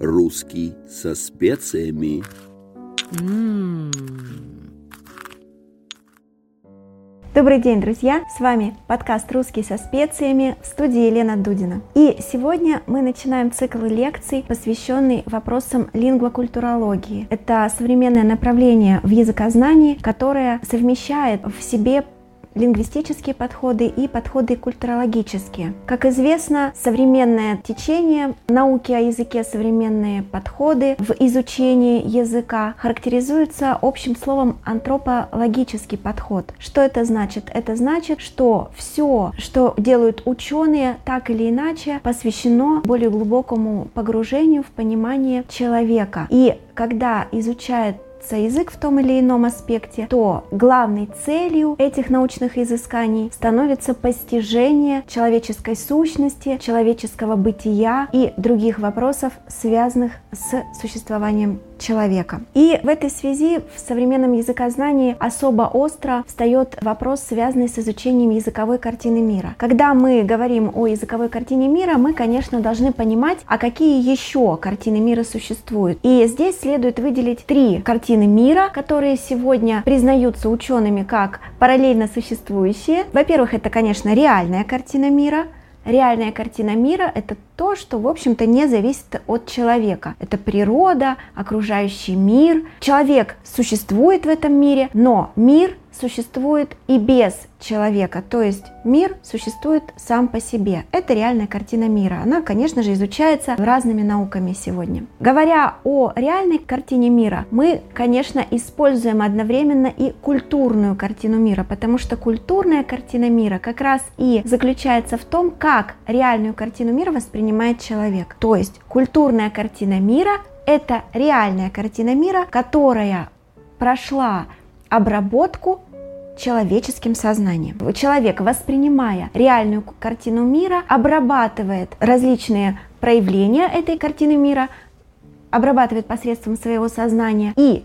Русский со специями. Добрый день, друзья! С вами подкаст «Русский со специями» в студии Елена Дудина. И сегодня мы начинаем цикл лекций, посвященный вопросам лингвокультурологии. Это современное направление в языкознании, которое совмещает в себе лингвистические подходы и подходы культурологические. Как известно, современное течение науки о языке, современные подходы в изучении языка характеризуются общим словом антропологический подход. Что это значит? Это значит, что все, что делают ученые, так или иначе посвящено более глубокому погружению в понимание человека. И когда изучает язык в том или ином аспекте, то главной целью этих научных изысканий становится постижение человеческой сущности, человеческого бытия и других вопросов, связанных с существованием человека. И в этой связи в современном языкознании особо остро встает вопрос, связанный с изучением языковой картины мира. Когда мы говорим о языковой картине мира, мы, конечно, должны понимать, а какие еще картины мира существуют. И здесь следует выделить три картины мира, которые сегодня признаются учеными как параллельно существующие. Во-первых, это, конечно, реальная картина мира – Реальная картина мира – это то, что, в общем-то, не зависит от человека. Это природа, окружающий мир. Человек существует в этом мире, но мир существует и без человека, то есть мир существует сам по себе. Это реальная картина мира. Она, конечно же, изучается разными науками сегодня. Говоря о реальной картине мира, мы, конечно, используем одновременно и культурную картину мира, потому что культурная картина мира как раз и заключается в том, как реальную картину мира воспринимает человек. То есть культурная картина мира – это реальная картина мира, которая прошла обработку человеческим сознанием. Человек, воспринимая реальную картину мира, обрабатывает различные проявления этой картины мира, обрабатывает посредством своего сознания, и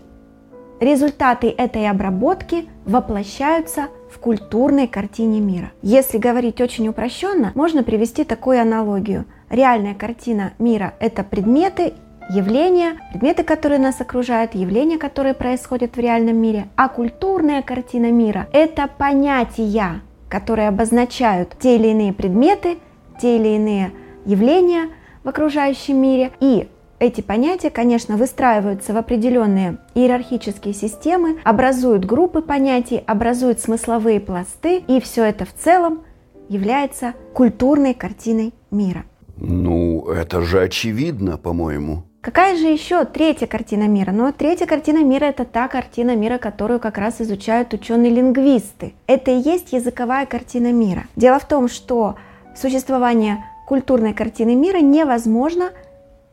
результаты этой обработки воплощаются в культурной картине мира. Если говорить очень упрощенно, можно привести такую аналогию. Реальная картина мира – это предметы явления, предметы, которые нас окружают, явления, которые происходят в реальном мире. А культурная картина мира – это понятия, которые обозначают те или иные предметы, те или иные явления в окружающем мире. И эти понятия, конечно, выстраиваются в определенные иерархические системы, образуют группы понятий, образуют смысловые пласты, и все это в целом является культурной картиной мира. Ну, это же очевидно, по-моему. Какая же еще третья картина мира? Ну, третья картина мира – это та картина мира, которую как раз изучают ученые-лингвисты. Это и есть языковая картина мира. Дело в том, что существование культурной картины мира невозможно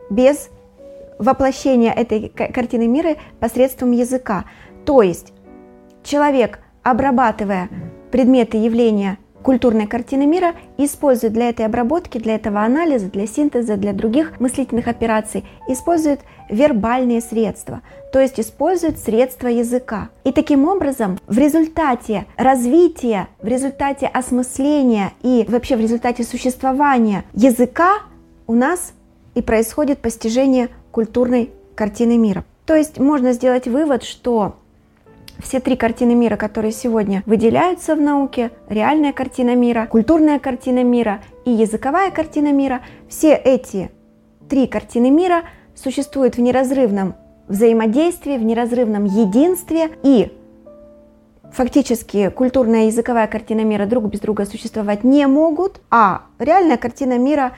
без воплощения этой картины мира посредством языка. То есть человек, обрабатывая предметы явления культурной картины мира использует для этой обработки, для этого анализа, для синтеза, для других мыслительных операций, использует вербальные средства, то есть использует средства языка. И таким образом в результате развития, в результате осмысления и вообще в результате существования языка у нас и происходит постижение культурной картины мира. То есть можно сделать вывод, что все три картины мира, которые сегодня выделяются в науке, реальная картина мира, культурная картина мира и языковая картина мира, все эти три картины мира существуют в неразрывном взаимодействии, в неразрывном единстве и фактически культурная и языковая картина мира друг без друга существовать не могут, а реальная картина мира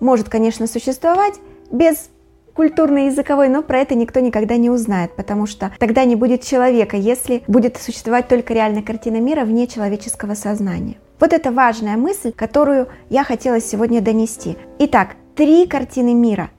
может, конечно, существовать без культурный, языковой, но про это никто никогда не узнает, потому что тогда не будет человека, если будет существовать только реальная картина мира вне человеческого сознания. Вот это важная мысль, которую я хотела сегодня донести. Итак, три картины мира.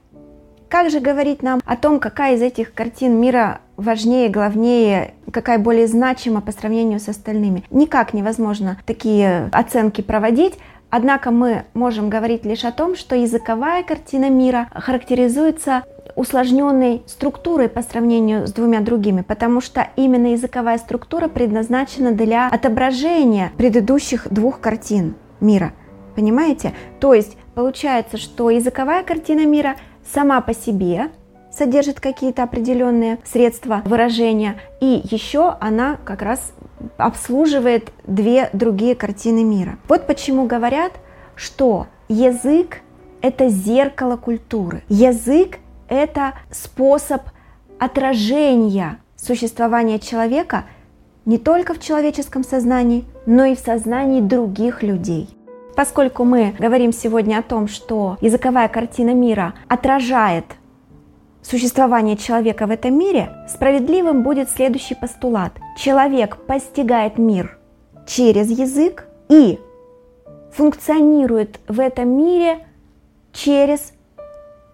Как же говорить нам о том, какая из этих картин мира важнее, главнее, какая более значима по сравнению с остальными? Никак невозможно такие оценки проводить, Однако мы можем говорить лишь о том, что языковая картина мира характеризуется усложненной структурой по сравнению с двумя другими, потому что именно языковая структура предназначена для отображения предыдущих двух картин мира. Понимаете? То есть получается, что языковая картина мира сама по себе содержит какие-то определенные средства выражения, и еще она как раз обслуживает две другие картины мира. Вот почему говорят, что язык – это зеркало культуры. Язык – это способ отражения существования человека не только в человеческом сознании, но и в сознании других людей. Поскольку мы говорим сегодня о том, что языковая картина мира отражает существование человека в этом мире, справедливым будет следующий постулат. Человек постигает мир через язык и функционирует в этом мире через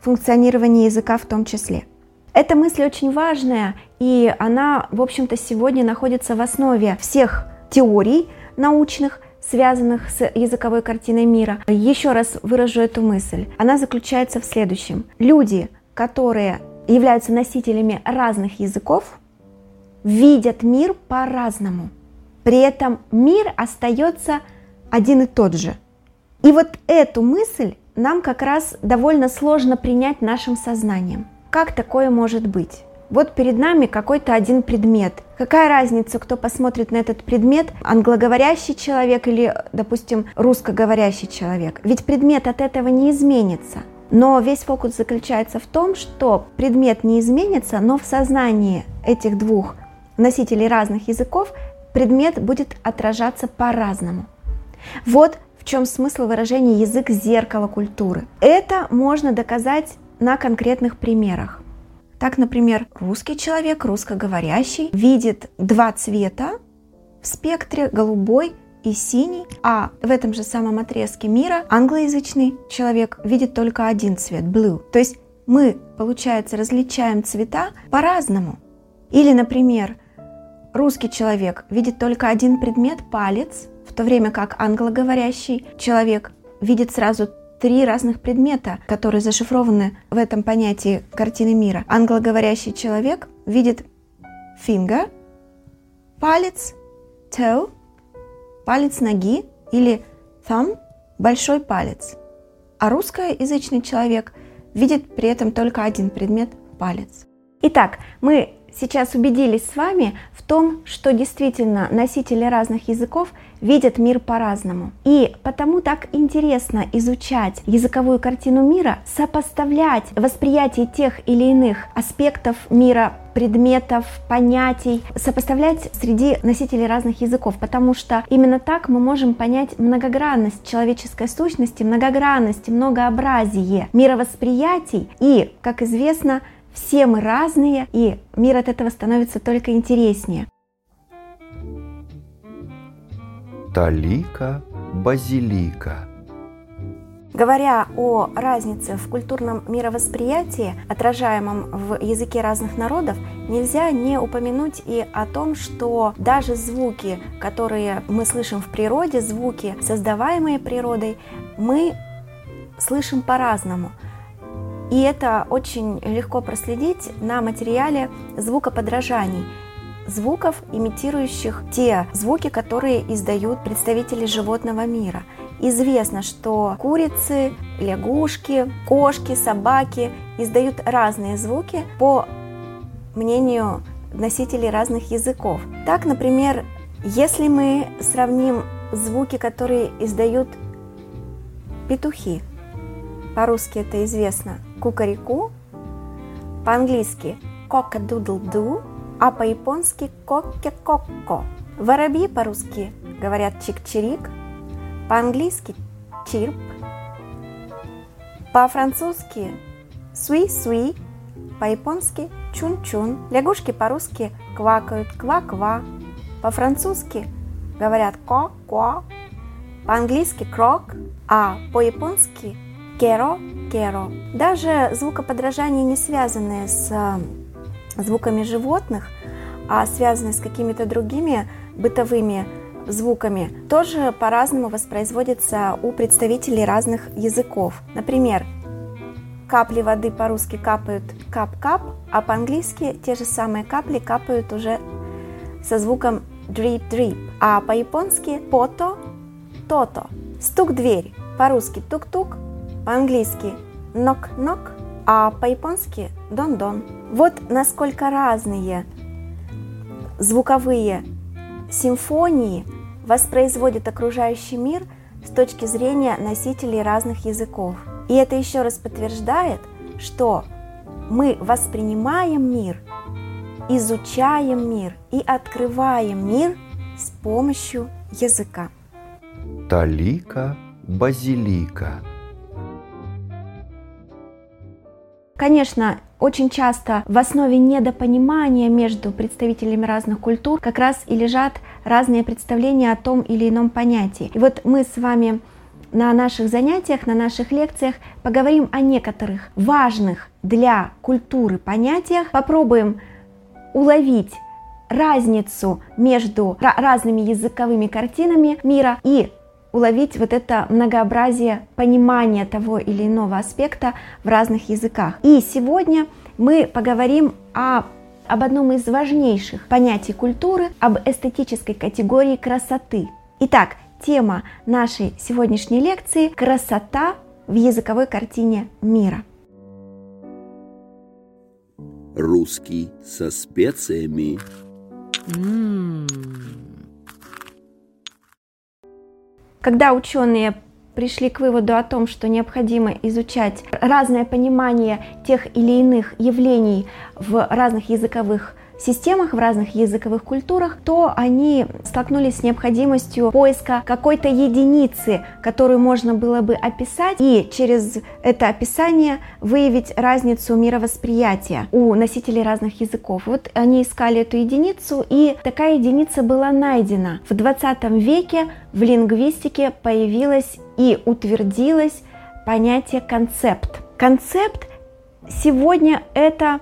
функционирование языка в том числе. Эта мысль очень важная, и она, в общем-то, сегодня находится в основе всех теорий научных, связанных с языковой картиной мира. Еще раз выражу эту мысль. Она заключается в следующем. Люди, которые являются носителями разных языков, видят мир по-разному. При этом мир остается один и тот же. И вот эту мысль нам как раз довольно сложно принять нашим сознанием. Как такое может быть? Вот перед нами какой-то один предмет. Какая разница, кто посмотрит на этот предмет, англоговорящий человек или, допустим, русскоговорящий человек? Ведь предмет от этого не изменится. Но весь фокус заключается в том, что предмет не изменится, но в сознании этих двух носителей разных языков предмет будет отражаться по-разному. Вот в чем смысл выражения язык зеркало культуры. Это можно доказать на конкретных примерах. Так, например, русский человек, русскоговорящий, видит два цвета в спектре голубой и синий, а в этом же самом отрезке мира англоязычный человек видит только один цвет – blue. То есть мы, получается, различаем цвета по-разному. Или, например, русский человек видит только один предмет – палец, в то время как англоговорящий человек видит сразу три разных предмета, которые зашифрованы в этом понятии картины мира. Англоговорящий человек видит finger, палец, toe, палец ноги или thumb, большой палец. А русскоязычный человек видит при этом только один предмет – палец. Итак, мы сейчас убедились с вами в том, что действительно носители разных языков видят мир по-разному. И потому так интересно изучать языковую картину мира, сопоставлять восприятие тех или иных аспектов мира предметов, понятий, сопоставлять среди носителей разных языков, потому что именно так мы можем понять многогранность человеческой сущности, многогранность, многообразие мировосприятий и, как известно, все мы разные, и мир от этого становится только интереснее. Талика базилика. Говоря о разнице в культурном мировосприятии, отражаемом в языке разных народов, нельзя не упомянуть и о том, что даже звуки, которые мы слышим в природе, звуки, создаваемые природой, мы слышим по-разному. И это очень легко проследить на материале звукоподражаний звуков, имитирующих те звуки, которые издают представители животного мира. Известно, что курицы, лягушки, кошки, собаки издают разные звуки по мнению носителей разных языков. Так, например, если мы сравним звуки, которые издают петухи, по-русски это известно, кукареку, по-английски cock-a-doodle-doo, а по-японски kokке-kokko. Воробьи по-русски говорят чик-чирик, по-английски чирп, по-французски суи-суи, по-японски чун-чун. Лягушки по-русски квакают ква-ква, по-французски говорят ко-ко, по-английски крок, а по-японски керо-керо. Даже звукоподражания, не связанные с э, звуками животных, а связанные с какими-то другими бытовыми звуками, тоже по-разному воспроизводятся у представителей разных языков. Например, капли воды по-русски капают кап-кап, а по-английски те же самые капли капают уже со звуком drip-drip, а по-японски пото, тото. Стук дверь, по-русски тук-тук, по-английски knock-knock, а по-японски дон-дон. Вот насколько разные звуковые симфонии воспроизводит окружающий мир с точки зрения носителей разных языков. И это еще раз подтверждает, что мы воспринимаем мир, изучаем мир и открываем мир с помощью языка. Талика базилика. Конечно, очень часто в основе недопонимания между представителями разных культур как раз и лежат разные представления о том или ином понятии. И вот мы с вами на наших занятиях, на наших лекциях поговорим о некоторых важных для культуры понятиях, попробуем уловить разницу между разными языковыми картинами мира и уловить вот это многообразие понимания того или иного аспекта в разных языках. И сегодня мы поговорим о об одном из важнейших понятий культуры, об эстетической категории красоты. Итак, тема нашей сегодняшней лекции – красота в языковой картине мира. Русский со специями. Когда ученые пришли к выводу о том, что необходимо изучать разное понимание тех или иных явлений в разных языковых системах, в разных языковых культурах, то они столкнулись с необходимостью поиска какой-то единицы, которую можно было бы описать, и через это описание выявить разницу мировосприятия у носителей разных языков. Вот они искали эту единицу, и такая единица была найдена. В 20 веке в лингвистике появилось и утвердилось понятие концепт. Концепт сегодня это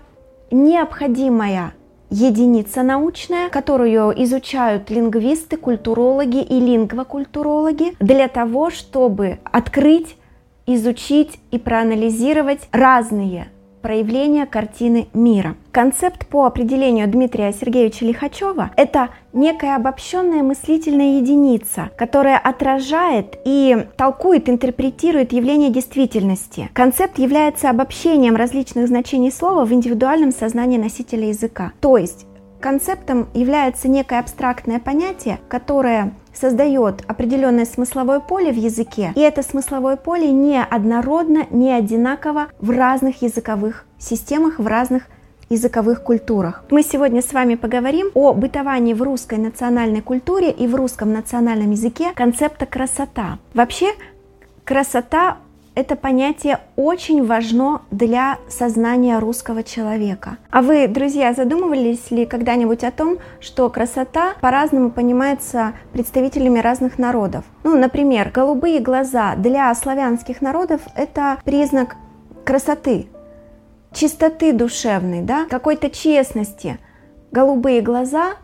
необходимая единица научная, которую изучают лингвисты, культурологи и лингвокультурологи для того, чтобы открыть, изучить и проанализировать разные проявления картины мира. Концепт по определению Дмитрия Сергеевича Лихачева – это некая обобщенная мыслительная единица, которая отражает и толкует, интерпретирует явление действительности. Концепт является обобщением различных значений слова в индивидуальном сознании носителя языка. То есть Концептом является некое абстрактное понятие, которое создает определенное смысловое поле в языке, и это смысловое поле не однородно, не одинаково в разных языковых системах, в разных языковых культурах. Мы сегодня с вами поговорим о бытовании в русской национальной культуре и в русском национальном языке концепта красота. Вообще, красота это понятие очень важно для сознания русского человека. А вы, друзья, задумывались ли когда-нибудь о том, что красота по-разному понимается представителями разных народов? Ну, например, голубые глаза для славянских народов – это признак красоты, чистоты душевной, да, какой-то честности. Голубые глаза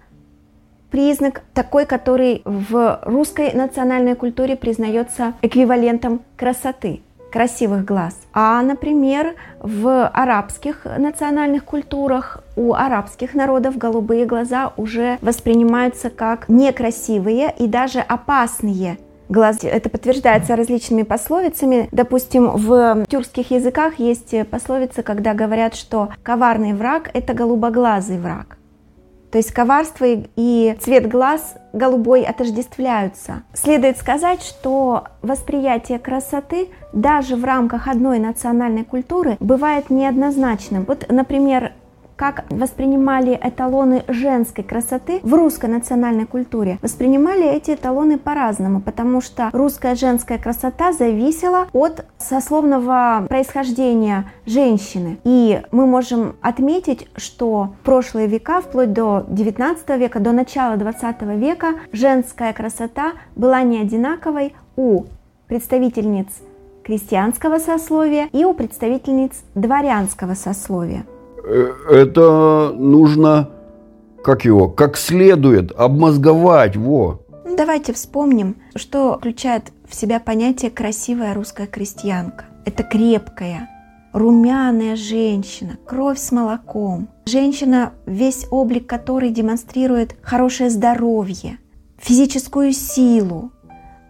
признак такой, который в русской национальной культуре признается эквивалентом красоты красивых глаз. А, например, в арабских национальных культурах у арабских народов голубые глаза уже воспринимаются как некрасивые и даже опасные глаз. Это подтверждается различными пословицами. Допустим, в тюркских языках есть пословица, когда говорят, что коварный враг – это голубоглазый враг. То есть коварство и цвет глаз голубой отождествляются. Следует сказать, что восприятие красоты даже в рамках одной национальной культуры бывает неоднозначным. Вот, например, как воспринимали эталоны женской красоты в русской национальной культуре. Воспринимали эти эталоны по-разному, потому что русская женская красота зависела от сословного происхождения женщины. И мы можем отметить, что в прошлые века, вплоть до 19 века, до начала 20 века, женская красота была не одинаковой у представительниц крестьянского сословия и у представительниц дворянского сословия. Э, это нужно, как его, как следует обмозговать, во. Ну, давайте вспомним, что включает в себя понятие «красивая русская крестьянка». Это крепкая, румяная женщина, кровь с молоком. Женщина, весь облик которой демонстрирует хорошее здоровье, физическую силу.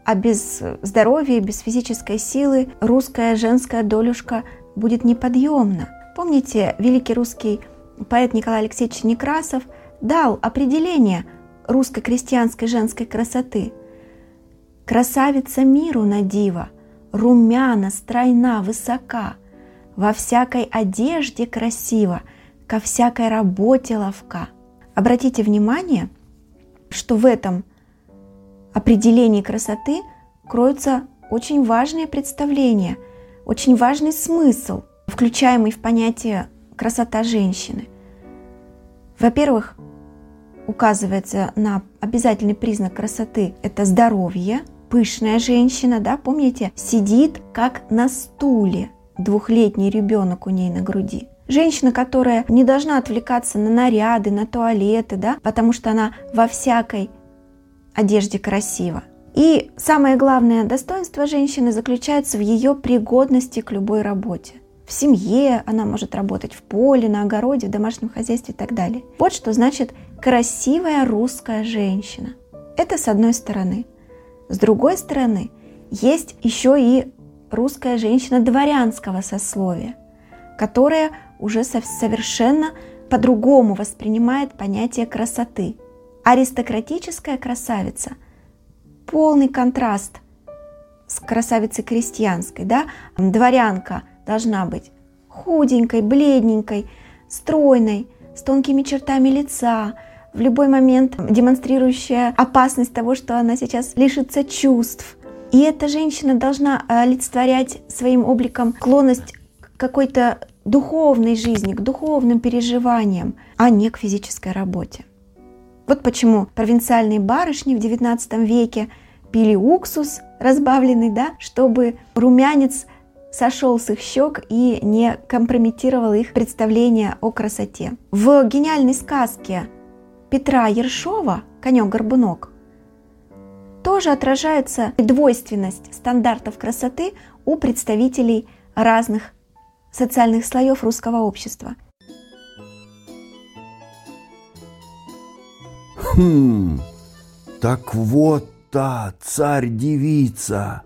А без здоровья, без физической силы русская женская долюшка будет неподъемна. Помните, великий русский поэт Николай Алексеевич Некрасов дал определение русской крестьянской женской красоты. Красавица миру на диво, румяна, стройна, высока, во всякой одежде красиво, ко всякой работе ловка. Обратите внимание, что в этом определении красоты кроются очень важные представления, очень важный смысл, включаемый в понятие красота женщины. Во-первых, указывается на обязательный признак красоты – это здоровье. Пышная женщина, да, помните, сидит как на стуле, двухлетний ребенок у ней на груди. Женщина, которая не должна отвлекаться на наряды, на туалеты, да, потому что она во всякой одежде красива. И самое главное достоинство женщины заключается в ее пригодности к любой работе. В семье она может работать в поле, на огороде, в домашнем хозяйстве и так далее. Вот что значит красивая русская женщина. Это с одной стороны. С другой стороны, есть еще и русская женщина дворянского сословия, которая уже совершенно по-другому воспринимает понятие красоты. Аристократическая красавица – полный контраст с красавицей крестьянской, да, дворянка должна быть худенькой, бледненькой, стройной, с тонкими чертами лица, в любой момент демонстрирующая опасность того, что она сейчас лишится чувств. И эта женщина должна олицетворять своим обликом склонность к какой-то духовной жизни, к духовным переживаниям, а не к физической работе. Вот почему провинциальные барышни в XIX веке пили уксус разбавленный, да, чтобы румянец сошел с их щек и не компрометировал их представление о красоте. В гениальной сказке Петра Ершова «Конек-горбунок» тоже отражается двойственность стандартов красоты у представителей разных социальных слоев русского общества – Хм, так вот та царь-девица,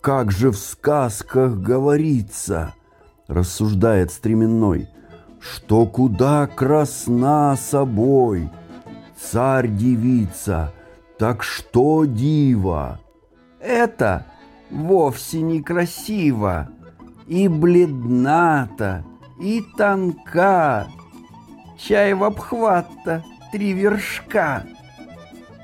как же в сказках говорится, рассуждает стременной, что куда красна собой, царь-девица, так что дива? Это вовсе не красиво, и бледната, и тонка, чай в обхват-то три вершка.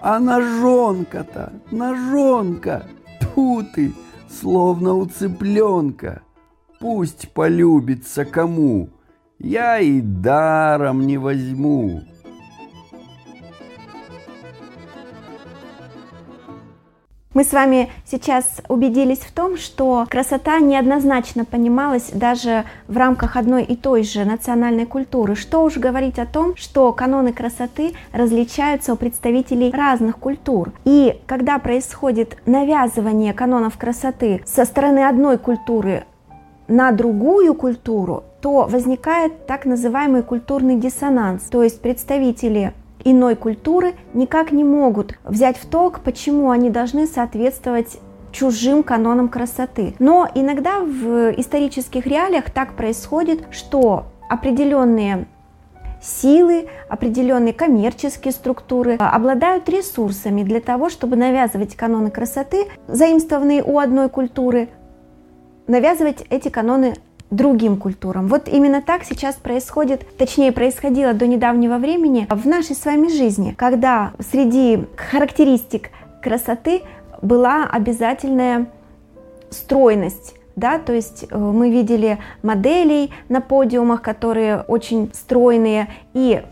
А ножонка-то, ножонка, тьфу ты, словно у цыпленка. Пусть полюбится кому, я и даром не возьму. Мы с вами сейчас убедились в том, что красота неоднозначно понималась даже в рамках одной и той же национальной культуры. Что уж говорить о том, что каноны красоты различаются у представителей разных культур. И когда происходит навязывание канонов красоты со стороны одной культуры на другую культуру, то возникает так называемый культурный диссонанс, то есть представители иной культуры никак не могут взять в толк, почему они должны соответствовать чужим канонам красоты. Но иногда в исторических реалиях так происходит, что определенные силы, определенные коммерческие структуры обладают ресурсами для того, чтобы навязывать каноны красоты, заимствованные у одной культуры, навязывать эти каноны другим культурам. Вот именно так сейчас происходит, точнее происходило до недавнего времени в нашей с вами жизни, когда среди характеристик красоты была обязательная стройность, да, то есть э, мы видели моделей на подиумах, которые очень стройные, и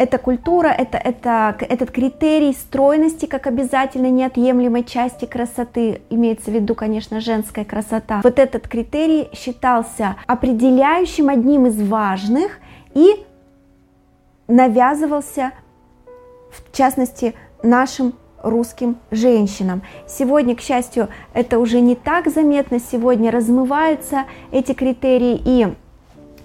эта культура, это, это, этот критерий стройности как обязательной неотъемлемой части красоты, имеется в виду, конечно, женская красота, вот этот критерий считался определяющим одним из важных и навязывался, в частности, нашим русским женщинам. Сегодня, к счастью, это уже не так заметно, сегодня размываются эти критерии и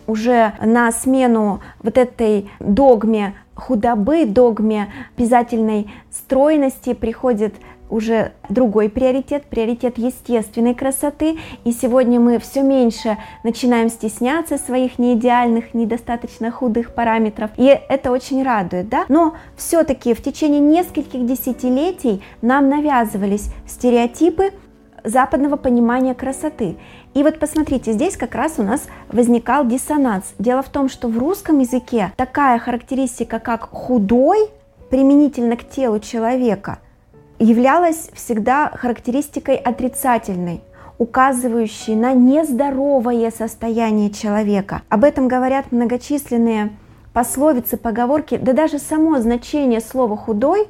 уже на смену вот этой догме худобы, догме обязательной стройности приходит уже другой приоритет, приоритет естественной красоты. И сегодня мы все меньше начинаем стесняться своих неидеальных, недостаточно худых параметров. И это очень радует, да? Но все-таки в течение нескольких десятилетий нам навязывались стереотипы западного понимания красоты. И вот посмотрите, здесь как раз у нас возникал диссонанс. Дело в том, что в русском языке такая характеристика, как худой, применительно к телу человека, являлась всегда характеристикой отрицательной, указывающей на нездоровое состояние человека. Об этом говорят многочисленные пословицы, поговорки, да даже само значение слова «худой»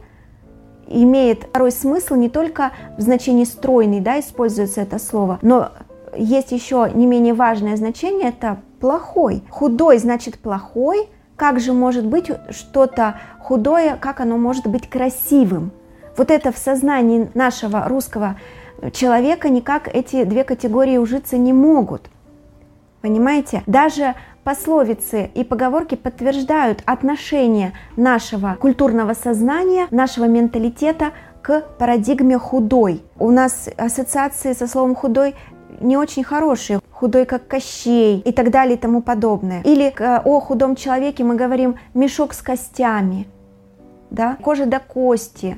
имеет второй смысл не только в значении стройный, да, используется это слово, но есть еще не менее важное значение, это плохой. Худой значит плохой, как же может быть что-то худое, как оно может быть красивым? Вот это в сознании нашего русского человека никак эти две категории ужиться не могут. Понимаете? Даже пословицы и поговорки подтверждают отношение нашего культурного сознания, нашего менталитета к парадигме худой. У нас ассоциации со словом худой не очень хорошие, худой как Кощей и так далее и тому подобное. Или о худом человеке мы говорим мешок с костями, да, кожа до кости.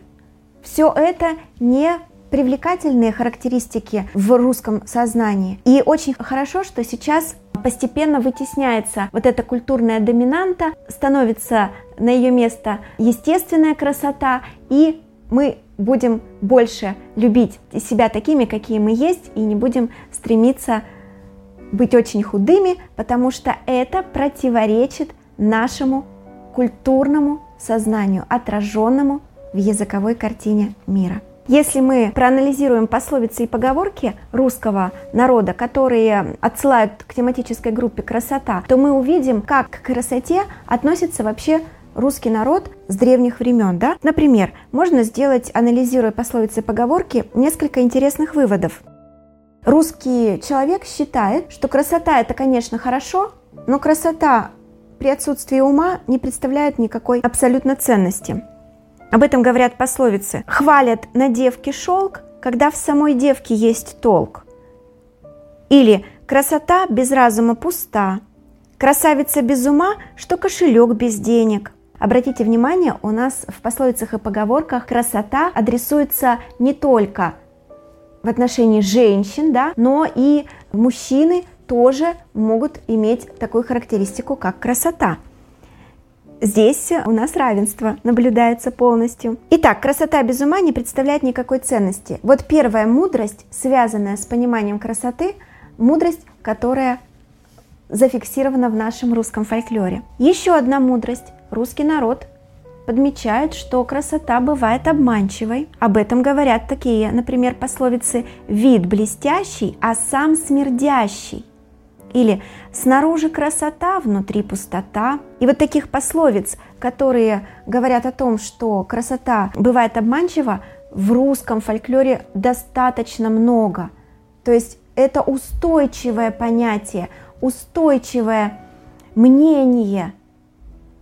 Все это не привлекательные характеристики в русском сознании. И очень хорошо, что сейчас постепенно вытесняется вот эта культурная доминанта, становится на ее место естественная красота, и мы будем больше любить себя такими, какие мы есть, и не будем стремиться быть очень худыми, потому что это противоречит нашему культурному сознанию, отраженному в языковой картине мира. Если мы проанализируем пословицы и поговорки русского народа, которые отсылают к тематической группе «красота», то мы увидим, как к красоте относится вообще русский народ с древних времен. Да? Например, можно сделать, анализируя пословицы и поговорки, несколько интересных выводов. Русский человек считает, что красота это, конечно, хорошо, но красота при отсутствии ума не представляет никакой абсолютно ценности. Об этом говорят пословицы. Хвалят на девке шелк, когда в самой девке есть толк. Или красота без разума пуста, красавица без ума, что кошелек без денег. Обратите внимание, у нас в пословицах и поговорках красота адресуется не только в отношении женщин, да, но и мужчины тоже могут иметь такую характеристику, как красота. Здесь у нас равенство наблюдается полностью. Итак, красота без ума не представляет никакой ценности. Вот первая мудрость, связанная с пониманием красоты, мудрость, которая зафиксирована в нашем русском фольклоре. Еще одна мудрость. Русский народ подмечает, что красота бывает обманчивой. Об этом говорят такие, например, пословицы «вид блестящий, а сам смердящий». Или «снаружи красота, внутри пустота». И вот таких пословиц, которые говорят о том, что красота бывает обманчива, в русском фольклоре достаточно много. То есть это устойчивое понятие, устойчивое мнение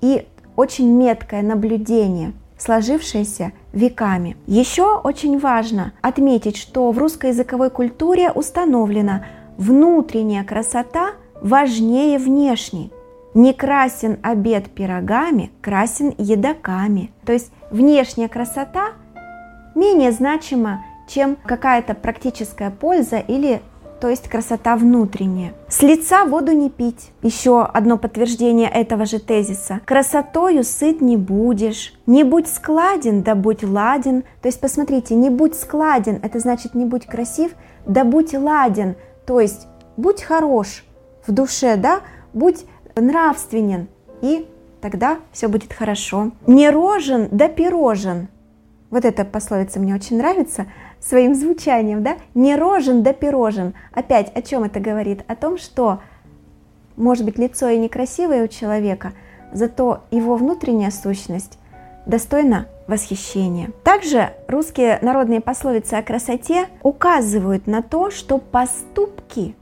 и очень меткое наблюдение, сложившееся веками. Еще очень важно отметить, что в русскоязыковой культуре установлено, внутренняя красота важнее внешней. Не красен обед пирогами, красен едоками. То есть внешняя красота менее значима, чем какая-то практическая польза или то есть красота внутренняя. С лица воду не пить. Еще одно подтверждение этого же тезиса. Красотою сыт не будешь. Не будь складен, да будь ладен. То есть посмотрите, не будь складен, это значит не будь красив, да будь ладен. То есть будь хорош в душе, да, будь нравственен, и тогда все будет хорошо. Не рожен, да пирожен. Вот эта пословица мне очень нравится своим звучанием, да? Не рожен, да пирожен. Опять о чем это говорит? О том, что может быть лицо и некрасивое у человека, зато его внутренняя сущность достойна восхищения. Также русские народные пословицы о красоте указывают на то, что поступки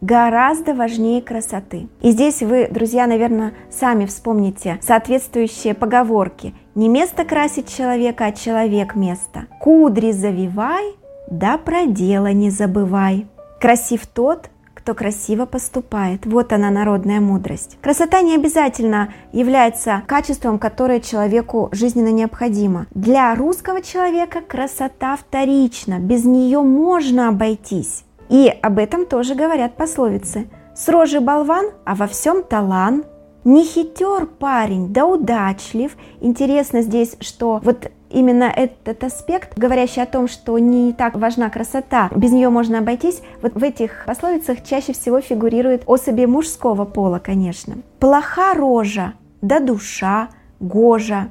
гораздо важнее красоты. И здесь вы, друзья, наверное, сами вспомните соответствующие поговорки. Не место красить человека, а человек место. Кудри завивай, да про дело не забывай. Красив тот, кто красиво поступает. Вот она, народная мудрость. Красота не обязательно является качеством, которое человеку жизненно необходимо. Для русского человека красота вторична, без нее можно обойтись. И об этом тоже говорят пословицы. С рожи болван, а во всем талант. Не хитер парень, да удачлив. Интересно здесь, что вот именно этот аспект, говорящий о том, что не так важна красота, без нее можно обойтись, вот в этих пословицах чаще всего фигурирует особи мужского пола, конечно. Плоха рожа, да душа, гожа,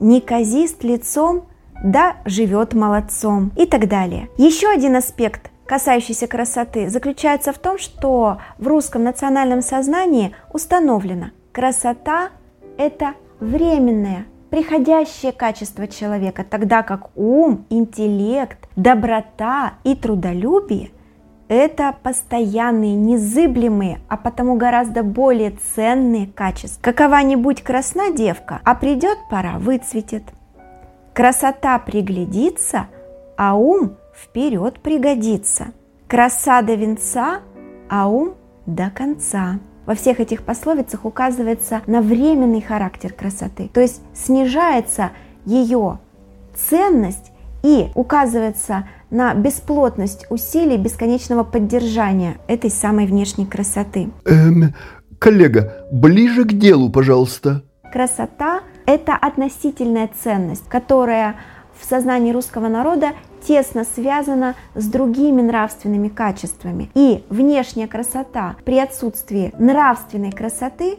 неказист лицом, да живет молодцом и так далее. Еще один аспект касающийся красоты, заключается в том, что в русском национальном сознании установлено, красота – это временное, приходящее качество человека, тогда как ум, интеллект, доброта и трудолюбие – это постоянные, незыблемые, а потому гораздо более ценные качества. Какова-нибудь красна девка, а придет пора, выцветет. Красота приглядится, а ум вперед пригодится. Краса до венца, а ум до конца. Во всех этих пословицах указывается на временный характер красоты, то есть снижается ее ценность и указывается на бесплотность усилий бесконечного поддержания этой самой внешней красоты. Эм, коллега, ближе к делу, пожалуйста. Красота – это относительная ценность, которая в сознании русского народа тесно связана с другими нравственными качествами. И внешняя красота при отсутствии нравственной красоты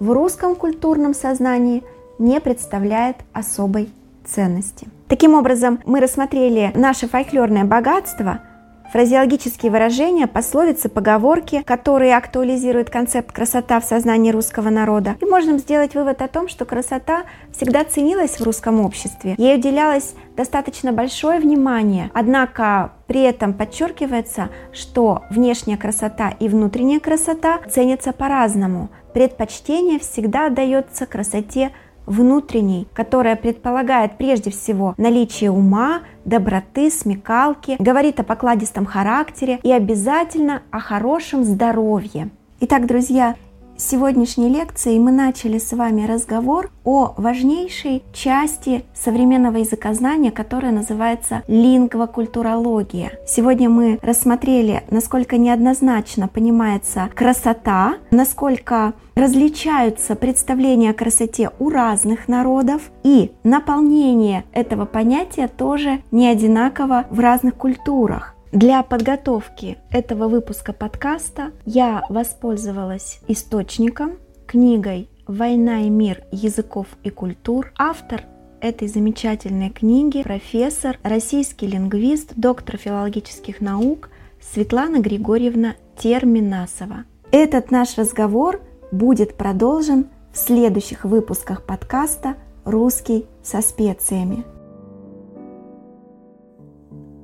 в русском культурном сознании не представляет особой ценности. Таким образом, мы рассмотрели наше фольклорное богатство – фразеологические выражения, пословицы, поговорки, которые актуализируют концепт красота в сознании русского народа. И можем сделать вывод о том, что красота всегда ценилась в русском обществе. Ей уделялось достаточно большое внимание, однако при этом подчеркивается, что внешняя красота и внутренняя красота ценятся по-разному. Предпочтение всегда отдается красоте внутренней, которая предполагает прежде всего наличие ума, доброты, смекалки, говорит о покладистом характере и обязательно о хорошем здоровье. Итак, друзья, сегодняшней лекции мы начали с вами разговор о важнейшей части современного языкознания, которая называется лингвокультурология. Сегодня мы рассмотрели, насколько неоднозначно понимается красота, насколько различаются представления о красоте у разных народов, и наполнение этого понятия тоже не одинаково в разных культурах. Для подготовки этого выпуска подкаста я воспользовалась источником, книгой «Война и мир языков и культур». Автор этой замечательной книги профессор, российский лингвист, доктор филологических наук Светлана Григорьевна Терминасова. Этот наш разговор будет продолжен в следующих выпусках подкаста «Русский со специями».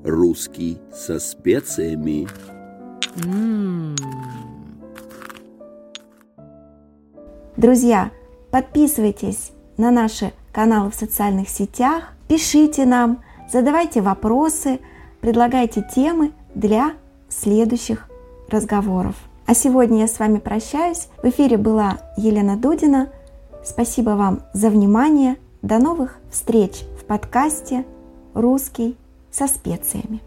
Русский со специями. Друзья, подписывайтесь на наши каналы в социальных сетях, пишите нам, задавайте вопросы, предлагайте темы для следующих разговоров. А сегодня я с вами прощаюсь. В эфире была Елена Дудина. Спасибо вам за внимание. До новых встреч в подкасте «Русский со специями.